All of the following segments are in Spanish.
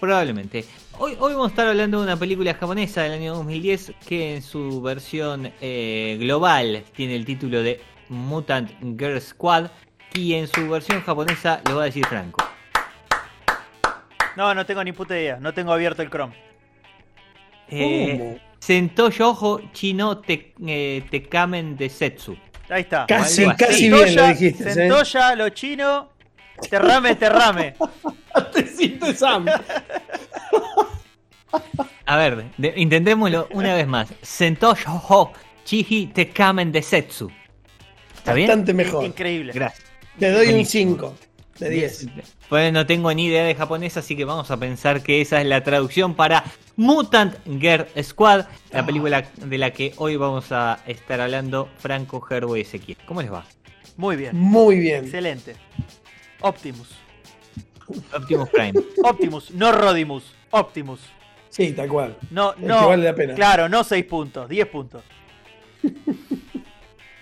Probablemente. Hoy, hoy vamos a estar hablando de una película japonesa del año 2010 que en su versión eh, global tiene el título de Mutant Girl Squad y en su versión japonesa lo va a decir Franco. No, no tengo ni puta idea. No tengo abierto el Chrome. Eh. Sentoyojo Chino te, eh, Tekamen de Setsu. Ahí está. Casi, casi bien lo dijiste, ¿eh? Lo chino. Terrame, terrame. Te siento Sam. A ver, de- intentémoslo una vez más. Sentoyojo Chihi Tekamen de Setsu. ¿Está bien? Bastante mejor. Increíble. Gracias. Te doy un Buenísimo. 5 de 10. Pues no tengo ni idea de japonés, así que vamos a pensar que esa es la traducción para Mutant Girl Squad, la Ah. película de la que hoy vamos a estar hablando Franco, Gerbo y Ezequiel. ¿Cómo les va? Muy bien. Muy bien. Excelente. Optimus. Optimus Prime. Optimus, no Rodimus. Optimus. Sí, tal cual. No, El no. que vale la pena. Claro, no 6 puntos, 10 puntos.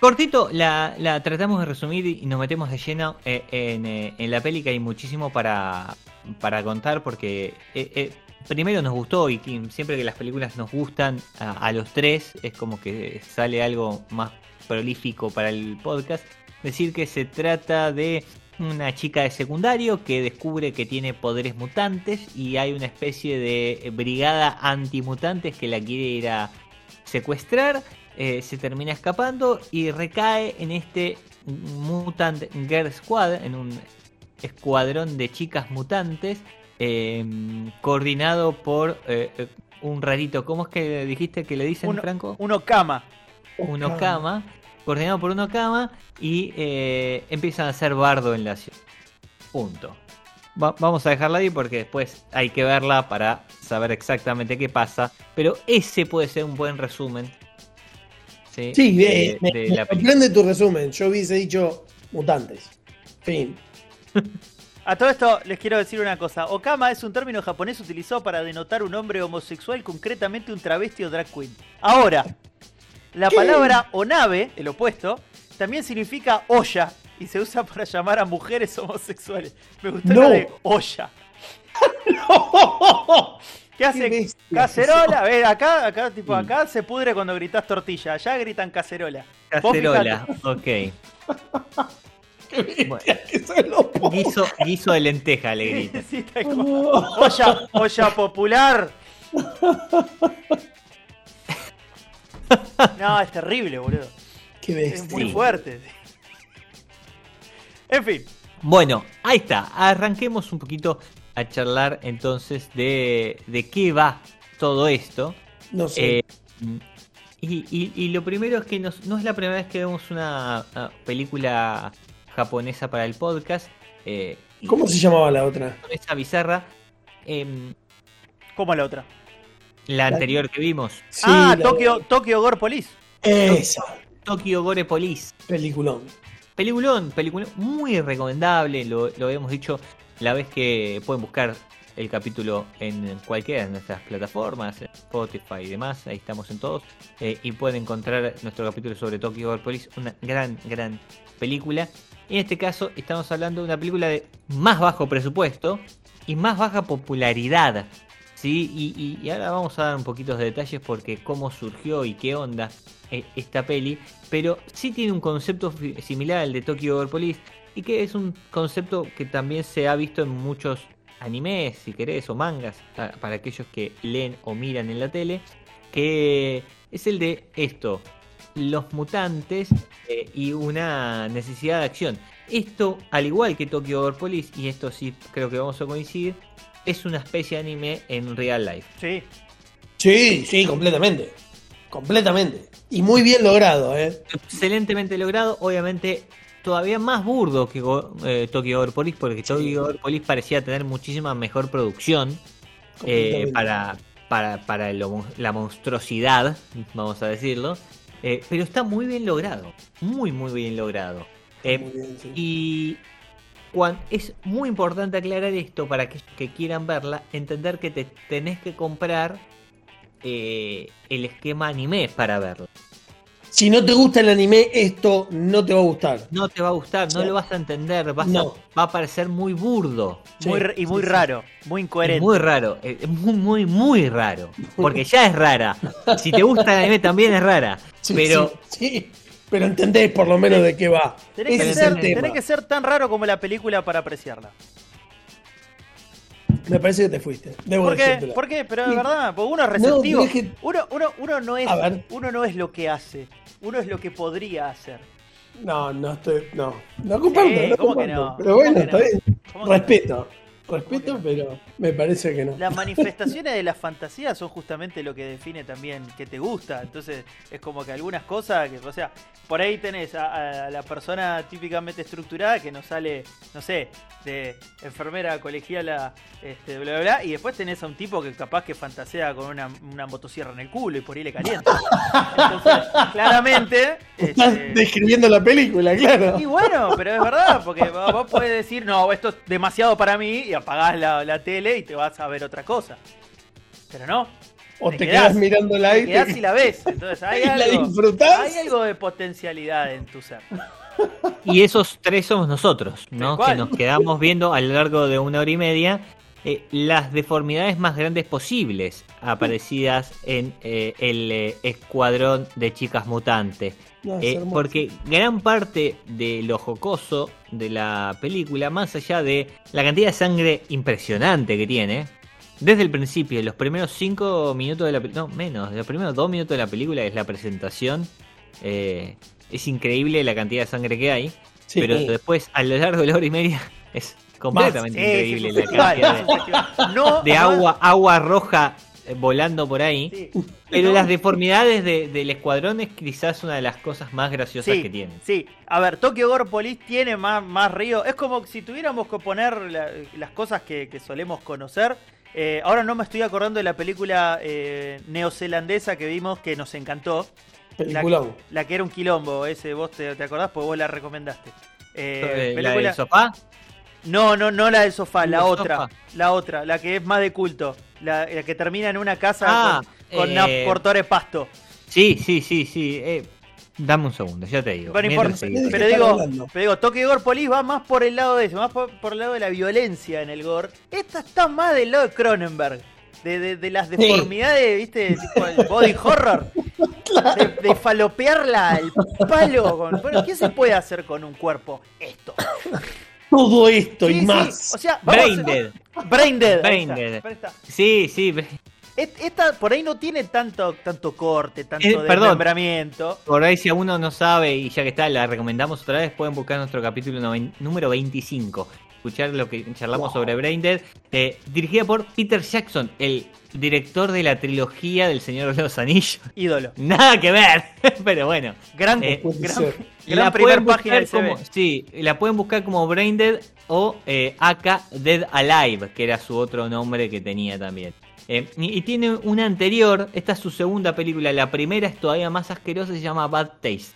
Cortito, la, la tratamos de resumir y nos metemos de lleno eh, en, eh, en la peli que hay muchísimo para, para contar porque eh, eh, primero nos gustó y siempre que las películas nos gustan a, a los tres es como que sale algo más prolífico para el podcast. Decir que se trata de una chica de secundario que descubre que tiene poderes mutantes y hay una especie de brigada antimutantes que la quiere ir a secuestrar eh, se termina escapando y recae en este Mutant Girl Squad, en un escuadrón de chicas mutantes, eh, coordinado por eh, eh, un rarito. ¿Cómo es que dijiste que le dicen, Uno, Franco? uno cama. Un Okama, coordinado por un Okama, y eh, empiezan a hacer bardo en la ciudad. Punto. Va- vamos a dejarla ahí porque después hay que verla para saber exactamente qué pasa. Pero ese puede ser un buen resumen. Sí, Sí, de- eh, me, de me la película. sorprende tu resumen. Yo hubiese dicho mutantes. Fin. A todo esto les quiero decir una cosa. Okama es un término japonés utilizado para denotar un hombre homosexual, concretamente un travesti o drag queen. Ahora, la ¿Qué? palabra onabe, el opuesto, también significa olla y se usa para llamar a mujeres homosexuales. Me gustó No. lo de olla. ¿Qué hace? cacerola, ve, acá, acá, tipo, Sí. acá se pudre cuando gritas tortilla, allá gritan cacerola. Cacerola, ok. Bueno, Que guiso, guiso de lenteja, le grita. Sí, olla, olla popular. No, es terrible, boludo. Qué Es bestia. muy Sí. fuerte. En fin, Bueno, ahí está. Arranquemos un poquito a charlar entonces de, de qué va todo esto. No sé. Eh, y, y- y lo primero es que nos- no es la primera vez que vemos una, película japonesa para el podcast. eh, ¿Cómo se llamaba la otra? esa bizarra. em, como la otra. La anterior que vimos, Sí, ah, la- Tokyo, Tokyo Gore Police. Esa. Tokyo Gore Police. Peliculón. Peliculón, peliculón muy recomendable, lo, lo habíamos dicho la vez que pueden buscar el capítulo en cualquiera de nuestras plataformas, en Spotify y demás, ahí estamos en todos, eh, y pueden encontrar nuestro capítulo sobre Tokyo Gore Police, una gran, gran película. En este caso estamos hablando de una película de más bajo presupuesto y más baja popularidad. Y, ahora vamos a dar un poquito de detalles porque cómo surgió y qué onda eh, esta peli, pero sí tiene un concepto similar al de Tokyo Gore Police y que es un concepto que también se ha visto en muchos animes, si querés, o mangas, pa- para aquellos que leen o miran en la tele, que es el de esto. los mutantes eh, y una necesidad de acción. Esto, al igual que Tokyo Gore Police, y esto sí creo que vamos a coincidir, es una especie de anime en real life. Sí. Sí, sí, completamente. Completamente. Y muy bien logrado, ¿eh? Excelentemente logrado, obviamente todavía más burdo que eh, Tokyo Gore Police, porque Tokyo Gore Police parecía tener muchísima mejor producción eh, para, para, para lo- la monstruosidad, vamos a decirlo. Eh, pero está muy bien logrado, muy, muy bien logrado. Eh, Muy bien, sí. y cuan- es muy importante aclarar esto para que, que quieran verla, entender que te tenés que comprar eh, el esquema anime para verlo. Si no te gusta el anime, esto no te va a gustar. No te va a gustar, no Sí. lo vas a entender, vas a- No. va a parecer muy burdo. Sí, Muy, r- y muy sí, sí. raro, muy incoherente. muy raro, es muy, muy, muy raro. Porque ya es rara. Si te gusta el anime también es rara. Sí, pero sí, sí, pero entendés por lo menos de qué va. Tenés Ese que, es ser, el tema. tenés que ser tan raro como la película para apreciarla. Me parece que te fuiste. Debo ¿Por qué? ¿Por qué? Pero de verdad, porque uno es receptivo. No, tenés que- uno, uno, uno, no es, uno no es lo que hace, uno es lo que podría hacer. No, no estoy. No, no comparto. Sí, no ¿cómo que comparto. no? Pero bueno, ¿Cómo que está no? bien. ¿Cómo que no? Respeto. Respeto, pero me parece que no. Las manifestaciones de la fantasía son justamente lo que define también que te gusta. Entonces, es como que algunas cosas, que, o sea, por ahí tenés a, a la persona típicamente estructurada que nos sale, no sé, de enfermera colegiala, este, bla, bla, bla, y después tenés a un tipo que capaz que fantasea con una, una motosierra en el culo y por ahí le calienta. Entonces, claramente. Estás este, describiendo la película, claro. y bueno, pero es verdad, porque vos vos podés decir, no, esto es demasiado para mí, y apagás la, la tele y te vas a ver otra cosa. Pero no, O te te, quedás- quedás mirándola te te- y la ves. Entonces hay y la algo, disfrutás. hay algo de potencialidad en tu ser. Y esos tres somos nosotros, ¿no? Que nos quedamos viendo a lo largo de una hora y media eh, las deformidades más grandes posibles aparecidas en eh, el eh, escuadrón de chicas mutantes. No, Eh, porque gran parte de lo jocoso de la película, más allá de la cantidad de sangre impresionante que tiene, desde el principio, los primeros cinco minutos de la película, no menos, los primeros dos minutos de la película es la presentación. eh, es increíble la cantidad de sangre que hay, Sí. pero después a lo largo de la hora y media es completamente increíble sí, la cantidad. No, de, de agua, agua roja volando por ahí. sí. Pero No. las deformidades de- del escuadrón es quizás una de las cosas más graciosas Sí, que tienen. sí. A ver, Tokyo Gore Police tiene más, más río. Es como si tuviéramos que poner la- las cosas que, que solemos conocer. Eh, ahora no me estoy acordando de la película eh, neozelandesa que vimos que nos encantó. La, que era un quilombo, ese vos te, te acordás porque vos la recomendaste. Eh, Eh, la película- del sofá. No, no, no la del sofá, la ¿El otra. sofá? La otra, la que es más de culto. La, la que termina en una casa Ah, con, con eh, de pasto. Sí, sí, sí, sí. eh, dame un segundo, ya te digo. Pero, no Mientras importa. seguís. ¿De qué pero están digo, pero digo, Tokyo Gore Police va más por el lado de eso, más por, por el lado de la violencia en el gore. Esta está más del lado de Cronenberg. De, de, de las deformidades, ¿viste? Tipo el body horror. De, de falopearla al palo. Con, bueno, ¿qué se puede hacer con un cuerpo? Esto. Todo esto Sí, y sí, más. O sea, vamos a Brain hacer- Dead. Brain Dead. ahí Brain está, Dead. ahí está. Sí, sí. Esta por ahí no tiene tanto, tanto corte, tanto Eh, perdón. desmembramiento. Por ahí si alguno no sabe y ya que está, la recomendamos otra vez, pueden buscar nuestro capítulo número 25. Escuchar lo que charlamos Wow. sobre Brain Dead. eh, dirigida por Peter Jackson, el director de la trilogía del Señor de los Anillos. Ídolo. Nada que ver, pero bueno. Gran, Eh, gran, la primer pueden página como, sí, la pueden buscar como Brain Dead o eh, AK Dead Alive, que era su otro nombre que tenía también. Eh, y, y tiene una anterior, esta es su segunda película, la primera es todavía más asquerosa, se llama Bad Taste.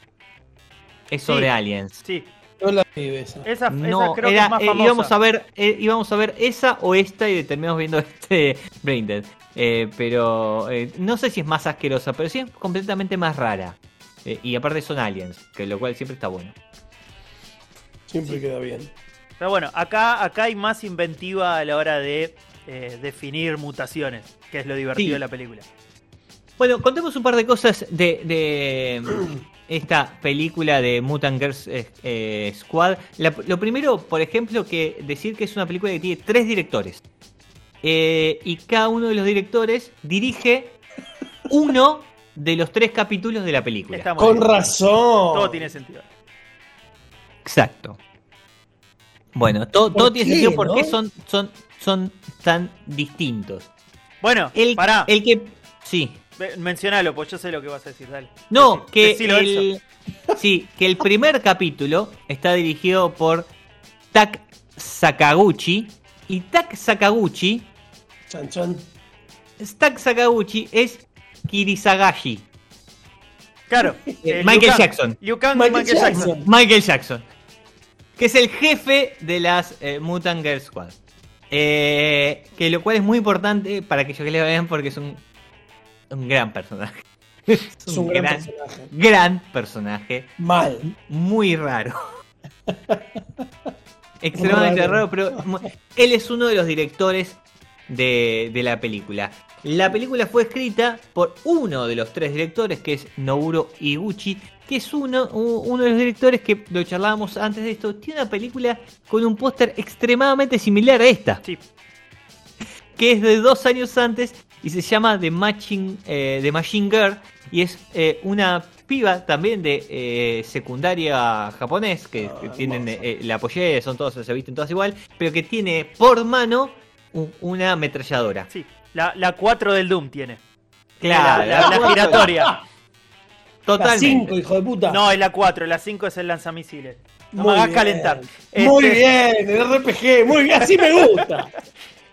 Es sobre Sí. aliens. Sí, No la vi esa. esa, esa No, creo que es más eh, famosa. íbamos a ver, eh, íbamos a ver esa o esta y terminamos viendo este Brain Dead. Eh, pero eh, no sé si es más asquerosa, pero sí es completamente más rara. Eh, y aparte son aliens, que lo cual siempre está bueno. Siempre queda bien. Pero bueno, acá, acá hay más inventiva a la hora de eh, definir mutaciones, que es lo divertido Sí. de la película. Bueno, contemos un par de cosas de, de esta película de Mutant Girls eh, eh, Squad. La- lo primero, por ejemplo, que decir que es una película que tiene tres directores. Eh, y cada uno de los directores dirige uno de los tres capítulos de la película. Con bien. razón. Todo tiene sentido. Exacto. Bueno, todo, ¿Por todo tiene qué, sentido porque no? son, son, son tan distintos. Bueno, El, pará. el que. Sí. Mencionalo, pues yo sé lo que vas a decir, dale. No, que el, sí, que el primer capítulo está dirigido por Tak Sakaguchi. Y Tak Sakaguchi, Chan, chan. Tak Sakaguchi es Kirisagashi. Claro. Eh, Michael. Jackson. Y Michael Michael Jackson. Jackson. Michael Jackson. Que es el jefe de las eh, Mutant Girl Squad. Eh, que lo cual es muy importante para que yo que le vean porque es un, un gran personaje. Es Es un gran personaje. gran personaje. Mal. muy raro. Extremadamente Raro. raro, pero él es uno de los directores de, de la película. La película fue escrita por uno de los tres directores, que es Noburo Iguchi, que es uno, uno de los directores que lo charlábamos antes de esto. Tiene una película con un póster extremadamente similar a esta, Sí. que es de dos años antes y se llama The, Matching, eh, The Machine Girl. Y es eh, una piba también de eh, secundaria japonés, que, Ah, que tienen eh, la pollera, son todos, se visten todas igual, pero que tiene por mano una ametralladora. Sí. La, la 4 del Doom tiene. Claro, La, la- la giratoria. La Totalmente. 5, hijo de puta. No, es la 4. La 5 es el lanzamisiles. No Muy me hagas bien. calentar. Muy Este, bien, el RPG, muy bien, así me gusta.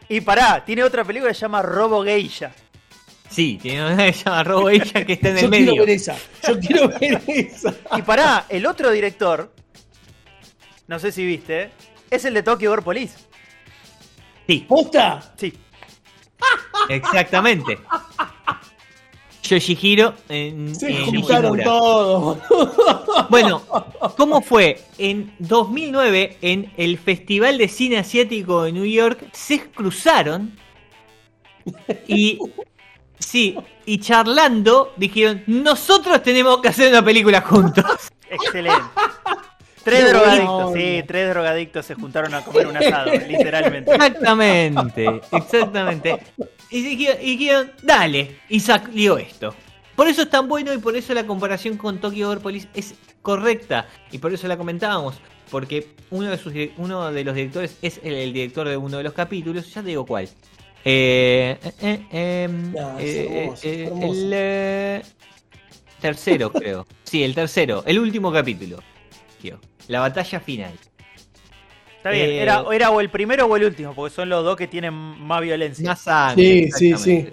Y pará, tiene otra película que se llama Robo Geisha. Sí, tiene una que se llama Robo ella que está en el Yo quiero medio. ver esa. Yo quiero ver esa. Y pará, el otro director, no sé si viste, es el de Tokyo Gore Police. Sí, ¿Posta? Sí. exactamente. Yoshihiro en, Se en juntaron Shimura. todos. Bueno, ¿cómo fue? En 2009, en el Festival de Cine Asiático de New York, se cruzaron y, sí, y charlando dijeron, nosotros tenemos que hacer una película juntos. Excelente. Tres drogadictos, sí, tres drogadictos se juntaron a comer un asado, literalmente. Exactamente, exactamente. Y dijeron, y dijeron, dale, y salió esto. Por eso es tan bueno y por eso la comparación con Tokyo Gore Police es correcta. Y por eso la comentábamos. Porque uno de, sus, direc- uno de los directores es el, el director de uno de los capítulos. Ya te digo cuál. Eh, eh, eh, em, eh, hermoso, eh, hermoso. el eh, tercero, creo. Sí, el tercero. El último capítulo. La batalla final. Está bien, Eh, era, era o el primero o el último, porque son los dos que tienen más violencia. Más sangre, Sí, sí, sí.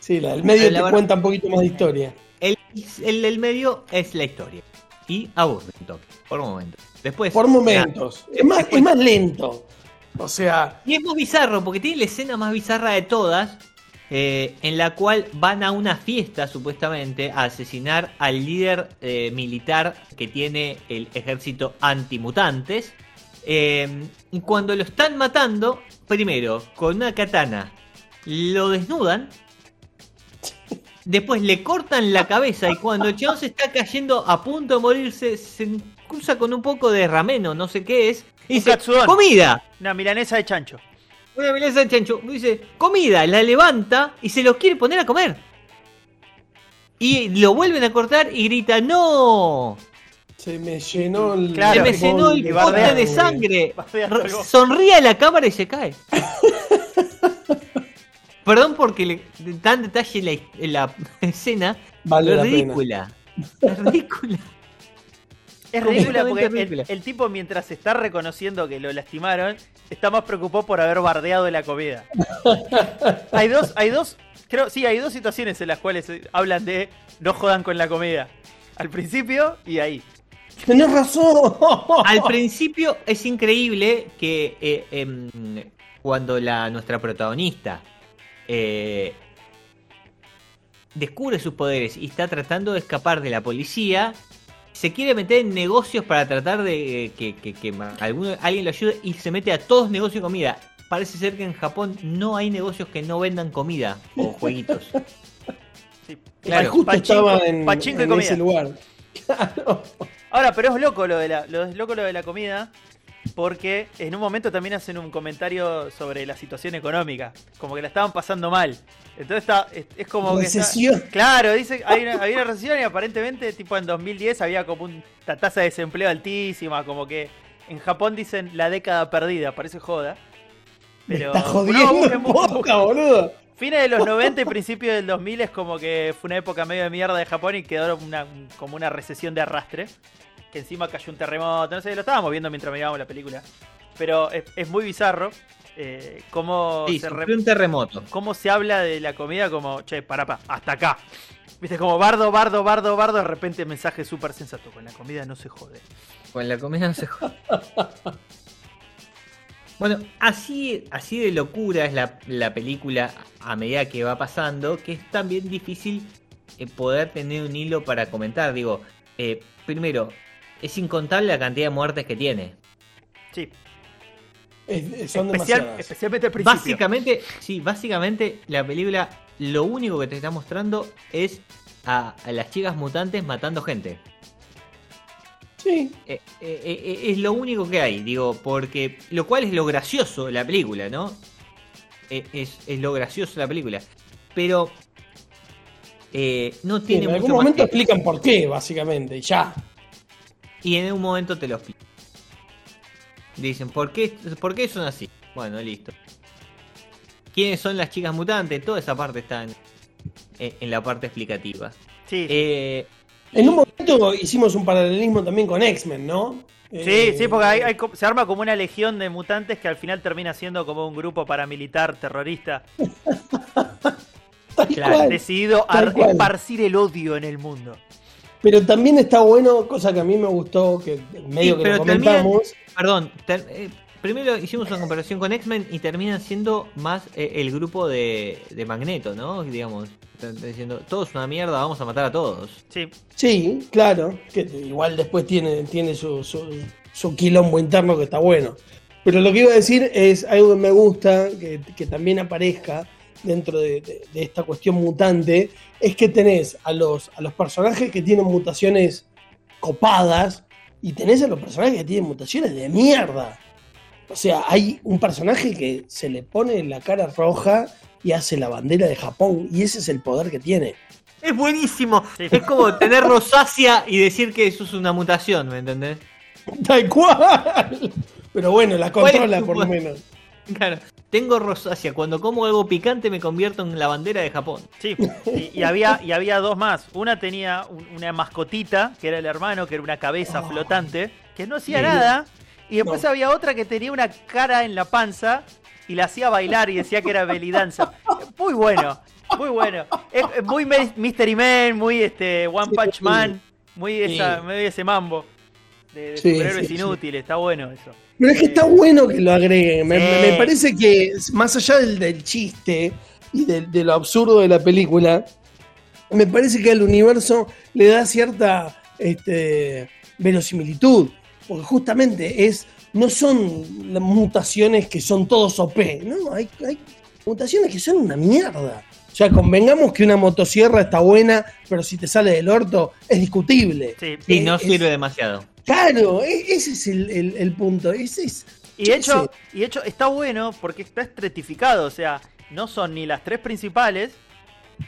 Sí, la del medio La te verdad- cuenta un poquito más de historia. El, el del medio es la historia. Y aburre un toque, por momentos. Después. Por momentos. Es más, Después- es más lento. O sea, Y es más bizarro, porque tiene la escena más bizarra de todas. Eh, en la cual van a una fiesta, supuestamente, a asesinar al líder eh, militar que tiene el ejército antimutantes. Eh, y cuando lo están matando, primero, con una katana, lo desnudan. Después le cortan la cabeza y cuando el chabón se está cayendo a punto de morirse, se cruza con un poco de rameno, no sé qué es. Y dice. ¡comida! Una milanesa de chancho. Una milanesa de chancho. Dice, comida, la levanta y se lo quiere poner a comer. Y lo vuelven a cortar y grita, ¡No! se me llenó el. Claro. Se me llenó el pote bardea, de sangre. Sonríe a la cámara y se cae. Perdón porque le dan detalle en la, en la escena. Vale la pena. ridícula. Es ridícula. Es ridícula porque el, tipo mientras está reconociendo que lo lastimaron, está más preocupado por haber bardeado la comida. hay dos, hay dos, creo, sí, hay dos situaciones en las cuales hablan de no jodan con la comida. Al principio y ahí. Tenés razón. Al principio es increíble que eh, em, cuando la nuestra protagonista eh, descubre sus poderes y está tratando de escapar de la policía, se quiere meter en negocios para tratar de eh, que, que- que alguno- alguien lo ayude y se mete a todos negocios de comida. Parece ser que en Japón no hay negocios que no vendan comida o jueguitos. Sí. Claro. Justo Pachinko- estaba en, en comida. ese lugar. Claro. Ahora, pero es loco lo de la, lo, es loco lo de la comida. Porque en un momento también hacen un comentario sobre la situación económica, como que la estaban pasando mal. Entonces está, es, es como que está- Recesión. claro, dice, hay una, había una recesión y aparentemente tipo en 2010 había como una tasa de desempleo altísima, como que en Japón dicen la década perdida, parece joda. Me Pero está no, jodiendo busquen, en boca, boludo. Fines de los 90 y principios del 2000 es como que fue una época medio de mierda de Japón y quedó una, un- como una recesión de arrastre. Que encima cayó un terremoto, no sé, lo estábamos viendo mientras mirábamos la película. Pero es, es muy bizarro eh, cómo, Sí, se re- un terremoto. cómo se habla de la comida como, che, para, pa, hasta acá. Viste, como bardo, bardo, bardo, bardo, de repente mensaje súper sensato. Con la comida no se jode. Con la comida no se juega. Bueno, así, así de locura es la, la película a medida que va pasando, que es también difícil eh, poder tener un hilo para comentar. Digo, eh, primero, es incontable la cantidad de muertes que tiene. Sí, Es- es- son especial, demasiadas. especialmente al principio. Básicamente, sí, básicamente la película lo único que te está mostrando es a, a las chicas mutantes matando gente. Sí, Eh, eh, eh, es lo único que hay, digo, porque lo cual es lo gracioso de la película, ¿no? Eh, es, es lo gracioso de la película. Pero eh, no sí, tiene en algún mucho más momento que- explican por qué, básicamente, y ya. Y en un momento te lo explican. Dicen, ¿por qué, ¿por qué son así? Bueno, listo. ¿Quiénes son las chicas mutantes? Toda esa parte está en, la parte explicativa. Sí, Eh, En un momento hicimos un paralelismo también con X-Men, ¿no? Sí, Eh, sí, porque hay- hay co- se arma como una legión de mutantes que al final termina siendo como un grupo paramilitar terrorista Claro, cual. decidido a esparcir el odio en el mundo. Pero también está bueno, cosa que a mí me gustó, que medio Sí, que pero lo termina- comentamos. Perdón, ter- eh, primero hicimos una comparación con X-Men y terminan siendo más eh, el grupo de, de Magneto, ¿no? Digamos, diciendo, todo es una mierda, vamos a matar a todos. Sí, Sí, claro, que igual después tiene, tiene su, su, su quilombo interno que está bueno. Pero lo que iba a decir es algo que me gusta, que, que también aparezca dentro de, de- de esta cuestión mutante, es que tenés a los, a los personajes que tienen mutaciones copadas y tenés a los personajes que tienen mutaciones de mierda. O sea, hay un personaje que se le pone la cara roja y hace la bandera de Japón y ese es el poder que tiene. Es buenísimo. Sí. Es como tener rosácea y decir que eso es una mutación, ¿me entendés? Tal cual. Pero bueno, la controla por lo menos. Claro. Tengo rosácea. Cuando como algo picante me convierto en la bandera de Japón. sí. Y, y había, y había dos más. Una tenía un- una mascotita, que era el hermano, que era una cabeza Oh. flotante, que no hacía Sí. nada. Y después No. había otra que tenía una cara en la panza y la hacía bailar y decía que era belidanza. Muy bueno, muy bueno. Es, es muy Mystery Man, muy este One. Punch Man, muy, esa, Sí. muy ese mambo de, de Sí, superhéroes sí, sí. inútiles. Está bueno eso. Pero es que está bueno que lo agreguen. Me, Sí. me parece que, más allá del, del chiste y de, de lo absurdo de la película, me parece que al universo le da cierta este, verosimilitud. Porque justamente es. No son las mutaciones que son todos OP. No, hay, hay mutaciones que son una mierda. O sea, convengamos que una motosierra está buena, pero si te sale del orto, es discutible. Sí. Y no Es- sirve demasiado. Claro, e- ese es el, el- el punto. Ese es, Y hecho, y hecho está bueno porque está estratificado, o sea, no son ni las tres principales,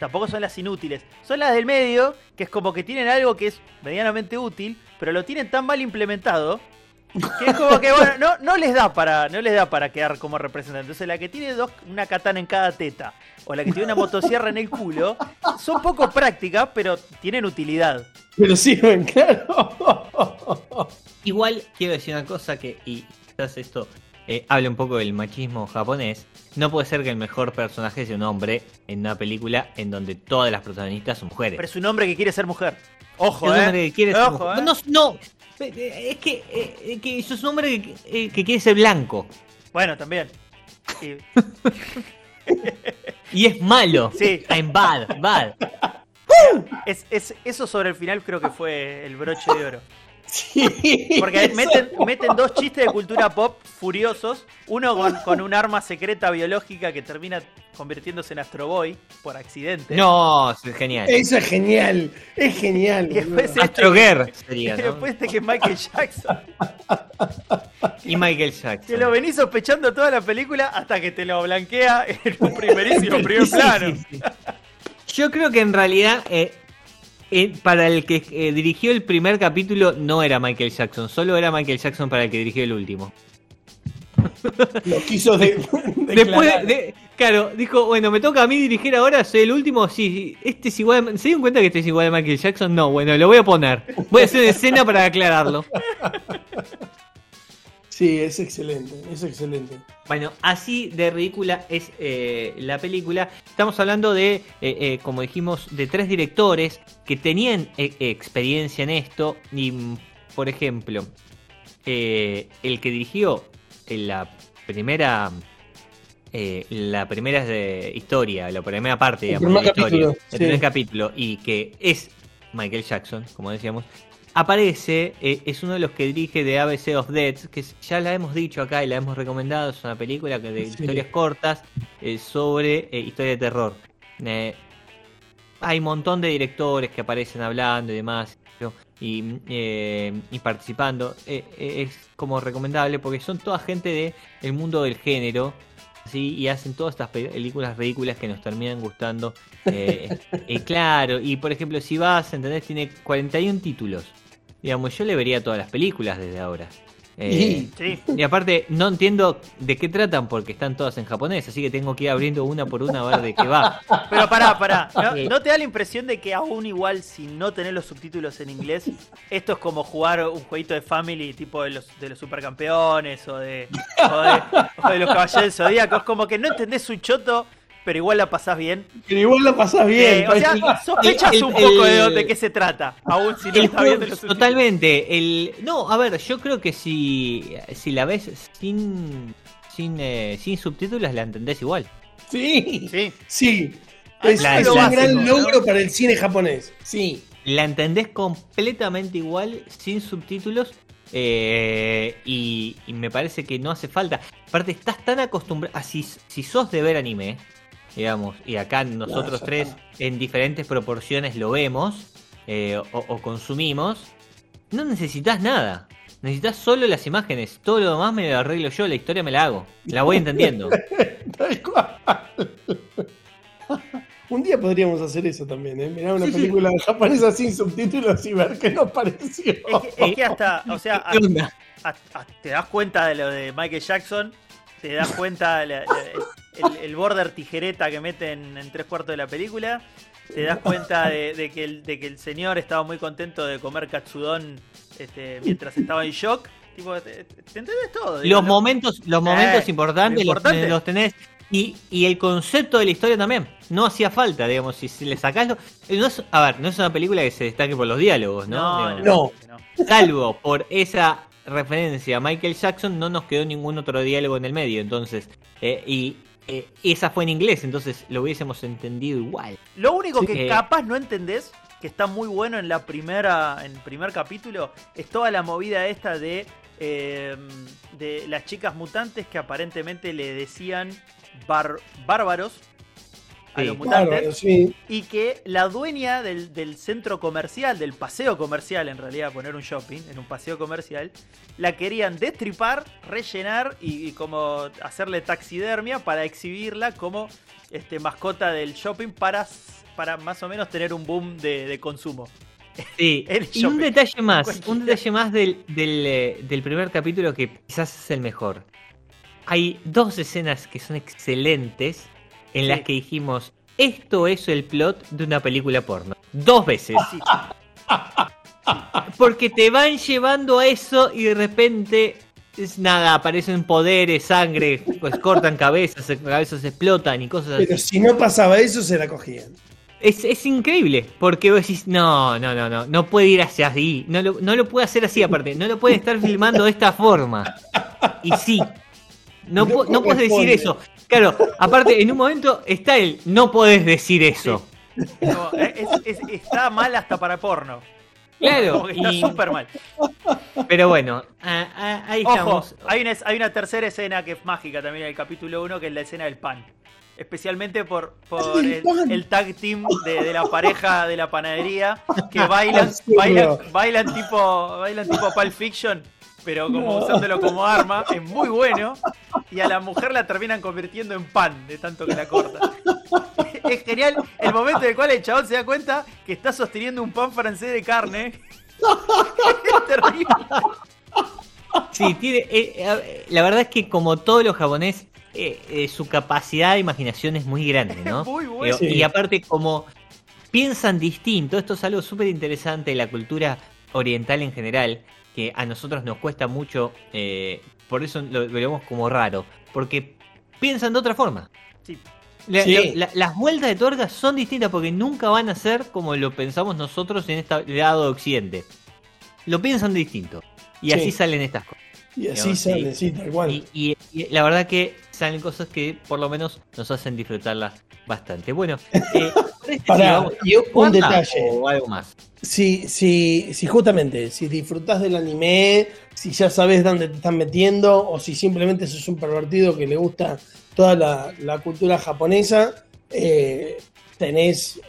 tampoco son las inútiles, son las del medio, que es como que tienen algo que es medianamente útil, pero lo tienen tan mal implementado que es como que bueno, no, no les da para, no les da para quedar como representante. Entonces la que tiene dos, una katana en cada teta, o la que tiene una motosierra en el culo, son poco prácticas, pero tienen utilidad. Pero sirven, claro. Igual quiero decir una cosa que, y quizás esto eh, hable un poco del machismo japonés. No puede ser que el mejor personaje sea un hombre en una película en donde todas las protagonistas son mujeres. Pero es un hombre que quiere ser mujer. Ojo, Es un eh. hombre que quiere ser Ojo, mujer. eh. No, no, es que, eh, que eso es un hombre que, eh, que quiere ser blanco. Bueno, también. Sí. Y es malo. Sí. En bad, bad. Es, es- eso sobre el final creo que fue el broche de oro. Sí, Porque eso. meten, meten dos chistes de cultura pop furiosos. Uno con, con un arma secreta biológica que termina convirtiéndose en Astro Boy por accidente. No, es genial. Eso es genial. Es genial. Y después boludo. este- Astroguer Y sería, ¿no? después este que Michael Jackson. y Michael Jackson. lo venís sospechando toda la película hasta que te lo blanquea en un primerísimo primer Sí, plano. sí, sí. Yo creo que en realidad eh, eh, para el que eh, dirigió el primer capítulo no era Michael Jackson, solo era Michael Jackson para el que dirigió el último. Lo quiso de, Después, de, claro, dijo, bueno, me toca a mí dirigir ahora, soy el último, sí, este es igual, ¿se dieron cuenta que este es igual a Michael Jackson? No, bueno, lo voy a poner. Voy a hacer una escena para aclararlo. Sí, es excelente, es excelente. Bueno, así de ridícula es eh, la película. Estamos hablando de, eh, eh, como dijimos, de tres directores que tenían eh, experiencia en esto. Y, mm, por ejemplo, eh, el que dirigió la primera, eh, la primera de historia, la primera parte, El digamos, de la primer historia, capítulo, el sí. primer capítulo, y que es Michael Jackson, como decíamos, aparece, eh, es uno de los que dirige de ABC of Dead, que ya la hemos dicho acá y la hemos recomendado, es una película que de Sí. historias cortas eh, sobre eh, historia de terror. Eh, hay un montón de directores que aparecen hablando y demás y, y participando. Es como recomendable porque son toda gente de el mundo del género. ¿sí? Y hacen todas estas pe- películas ridículas que nos terminan gustando. Claro, y por ejemplo, si vas, ¿entendés? Tiene 41 títulos. Digamos, yo le vería todas las películas desde ahora. Eh, Sí. y aparte, no entiendo de qué tratan porque están todas en japonés, así que tengo que ir abriendo una por una a ver de qué va. Pero pará, pará. ¿No, te da la impresión de que aún igual si no tenés los subtítulos en inglés, esto es como jugar un jueguito de family tipo de los, de los supercampeones o de, o de, o de los caballeros del zodíaco? Es como que no entendés un choto, pero igual la pasás bien. Pero igual la pasás bien. Eh, o sea, sospechas el- un poco de, el- de qué se trata, aún si no está bien de juego- los subtítulos. totalmente. El, no, a ver, yo creo que si, si la ves sin, sin, eh, sin subtítulos la entendés igual. Sí, Sí. sí. Es, la- es un básico, gran ¿no? logro para el cine japonés. Sí. La entendés completamente igual sin subtítulos. eh, y, y me parece que no hace falta. Aparte, estás tan acostumbrado. Si, si sos de ver anime, digamos, y acá nosotros tres en diferentes proporciones lo vemos eh, o, o consumimos, no necesitas nada. Necesitas solo las imágenes. Todo lo demás me lo arreglo yo, la historia me la hago. La voy entendiendo. Tal cual. Un día podríamos hacer eso también, ¿eh? Mirar una Sí, sí. película japonesa sin subtítulos y ver qué nos pareció. Es que, es que hasta, o sea, te das cuenta de lo de Michael Jackson, te das cuenta de la- la- el, el border tijereta que meten en tres cuartos de la película, te das cuenta de, de que, el, de que el señor estaba muy contento de comer katsudon este, mientras estaba en shock. Tipo, te, te- te entendés todo. Los momentos, los momentos Eh, importantes lo los, tenés. Y, y el concepto de la historia también. No hacía falta, digamos, si, si le sacás lo- eh, no es- a ver, no es una película que se destaque por los diálogos, ¿no? No, no, Digamos, No. no. Salvo por esa referencia a Michael Jackson, no nos quedó ningún otro diálogo en el medio. Entonces, eh, y eh, esa fue en inglés, entonces lo hubiésemos entendido igual. Lo único Sí. que Eh. capaz no entendés, que está muy bueno en la primera, en el primer capítulo, es toda la movida esta de, de las chicas mutantes que aparentemente le decían bar- bárbaros a los mutantes sí. y que la dueña del, del centro comercial, del paseo comercial, en realidad poner un shopping en un paseo comercial, la querían destripar, rellenar y, y como hacerle taxidermia para exhibirla como este, mascota del shopping para, para más o menos tener un boom de, de consumo. Sí, y un detalle más, Cualquiera. un detalle más del, del, eh, del primer capítulo que quizás es el mejor. Hay dos escenas que son excelentes en Sí. las que dijimos, esto es el plot de una película porno. Dos veces. Sí, Porque te van llevando a eso y de repente es nada, aparecen poderes, sangre, pues cortan cabezas, cabezas explotan y cosas así. Pero si no pasaba eso, se la cogían. Es, es increíble, porque vos decís, no, no, no, no, no puede ir hacia ahí, no lo, no lo puede hacer así aparte, no lo puede estar filmando de esta forma. Y sí, no, No pu- no puedes decir eso. Claro, aparte, en un momento está él, no podés decir eso. No, es- es- está mal hasta para porno. Claro, Como que está y- súper mal. pero bueno, ahí Ojo, estamos. hay una, hay una tercera escena que es mágica también en el capítulo 1, que es la escena del pan. Especialmente por, por El el, el tag team de, de la pareja de la panadería que bailan, bailan, bailan tipo, bailan tipo Pulp Fiction. Pero como No. usándolo como arma, es muy bueno. Y a la mujer la terminan convirtiendo en pan de tanto que la corta. Es genial el momento en el cual el chabón se da cuenta que está sosteniendo un pan francés de carne. Es terrible. Sí, tiene, eh, eh, la verdad es que como todo lo japonés, eh, eh, su capacidad de imaginación es muy grande, ¿no? Es muy bueno. Sí. Y aparte como piensan distinto, esto es algo súper interesante de la cultura oriental en general, que a nosotros nos cuesta mucho, eh, por eso lo, lo vemos como raro, porque piensan de otra forma. Sí. La- Sí. la- las vueltas de tuerca son distintas porque nunca van a ser como lo pensamos nosotros en este lado de occidente. Lo piensan distinto. Y Sí. así salen estas cosas. Y así Digamos, sale, sí, tal cual. Y, y- y la verdad que salen cosas que por lo menos nos hacen disfrutarlas bastante. Bueno, eh, ¿parece si Pará, vamos a y un detalle. o algo más. Si, si, si justamente, si disfrutás del anime, si ya sabes dónde te están metiendo, o si simplemente sos un pervertido que le gusta toda la, la cultura japonesa, eh, tenés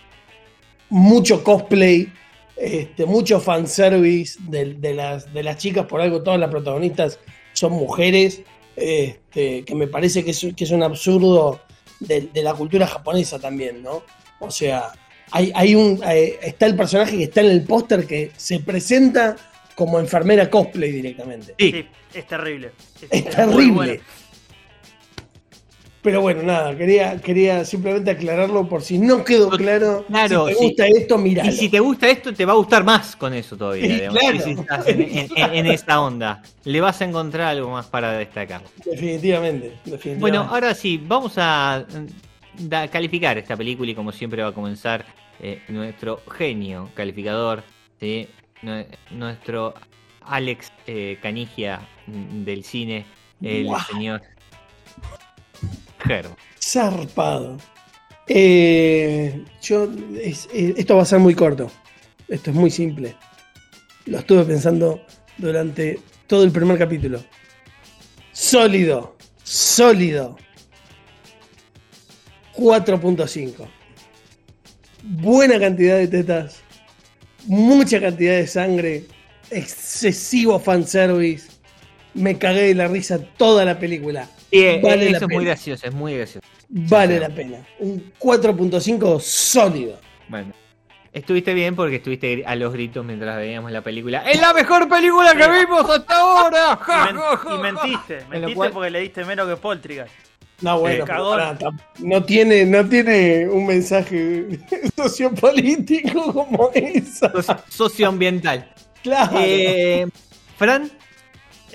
mucho cosplay, este, mucho fanservice de, de las, de las chicas, por algo todas las protagonistas son mujeres, este, que me parece que es, que es un absurdo de, de la cultura japonesa también, ¿no? O sea, hay, hay un, eh, está el personaje que está en el póster que se presenta como enfermera cosplay directamente. Sí. Sí, es terrible. Es terrible. bueno. Pero bueno, nada, quería, quería simplemente aclararlo por si no quedó claro. Claro, si te sí. gusta esto, míralo. Y si te gusta esto, te va a gustar más con eso todavía. Digamos, claro. si estás en, en- esta onda. Le vas a encontrar algo más para destacar. Definitivamente, definitivamente. Bueno, ahora sí, vamos a mm, da- calificar esta película y como siempre va a comenzar eh, nuestro genio calificador, nuestro Alex eh, Canigia mm, del cine, el señor Zarpado. Eh, yo, es- esto va a ser muy corto. Esto es muy simple. Lo estuve pensando durante todo el primer capítulo. Sólido, sólido. 4.5. Buena cantidad de tetas. Mucha cantidad de sangre. Excesivo fanservice. Me cagué de la risa toda la película. Sí, eh, Vale la eso es muy gracioso, es muy gracioso. Vale la pena. Un 4.5 sólido. Bueno, estuviste bien porque estuviste a los gritos mientras veíamos la película. ¡Es la mejor película que vimos hasta ahora! Y, Ja, men- ja, ja, y mentiste, mentiste cual- porque le diste menos que Poltrigas. No, bueno, Eh, no tiene, no tiene un mensaje sociopolítico como esa. Soci- Socioambiental. Claro. Eh, Fran,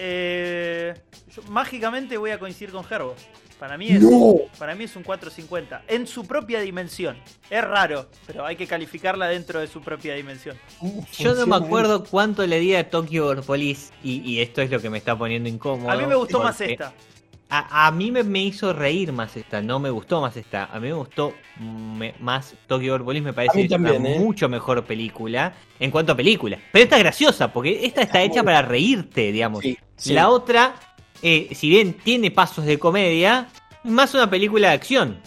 Eh, yo mágicamente voy a coincidir con Gerbo. Para mí es, no. para mí es un 450. En su propia dimensión. Es raro, pero hay que calificarla dentro de su propia dimensión. yo no me acuerdo cuánto le di a Tokyo Police y, y esto es lo que me está poniendo incómodo. A mí me gustó más esta. A, a mí me, me hizo reír más esta, no me gustó más esta. A mí me gustó me- más Tokyo Police, me parece también, una ¿eh? mucho mejor película en cuanto a película. Pero esta es graciosa, porque esta está hecha para reírte, digamos. Sí, sí. La otra, eh, si bien tiene pasos de comedia, más una película de acción.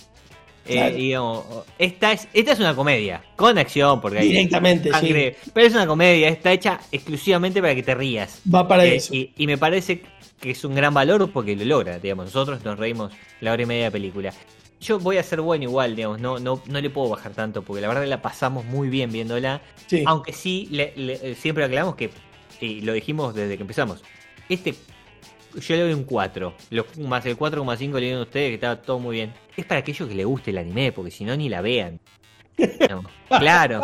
Eh, digamos, esta, es, esta es una comedia, con acción, porque hay Directamente, sangre, pero es una comedia, está hecha exclusivamente para que te rías. Va para Eh, eso. y, y me parece que es un gran valor porque lo logra, digamos. Nosotros nos reímos la hora y media de película. Yo voy a ser bueno igual, digamos, no, no, no le puedo bajar tanto porque la verdad la pasamos muy bien viéndola. Sí. Aunque sí, le- le- eh, siempre aclaramos que, y lo dijimos desde que empezamos, este yo le doy un 4, lo- más el 4,5 le dieron a ustedes que estaba todo muy bien. Es para aquellos que les guste el anime, porque si no ni la vean. No, claro,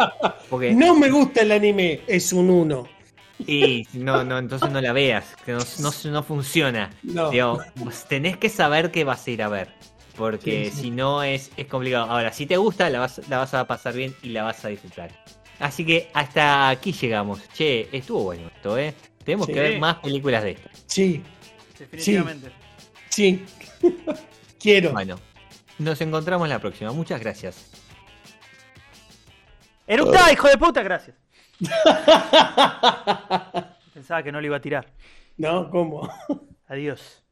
porque No me gusta el anime, es un 1. Y no, no, entonces no la veas, que no, no, no funciona. No. Digo, tenés que saber qué vas a ir a ver. Porque Sí, sí. si no es, es complicado. Ahora, si te gusta, la vas, la vas a pasar bien y la vas a disfrutar. Así que hasta aquí llegamos. Che, estuvo bueno esto, ¿eh? Tenemos Sí. que ver más películas de esto. Sí, Definitivamente. sí. Quiero. Bueno, nos encontramos la próxima. Muchas gracias. ¡Eructá, hijo de puta! Gracias. Pensaba que no le iba a tirar. no, ¿cómo? Adiós.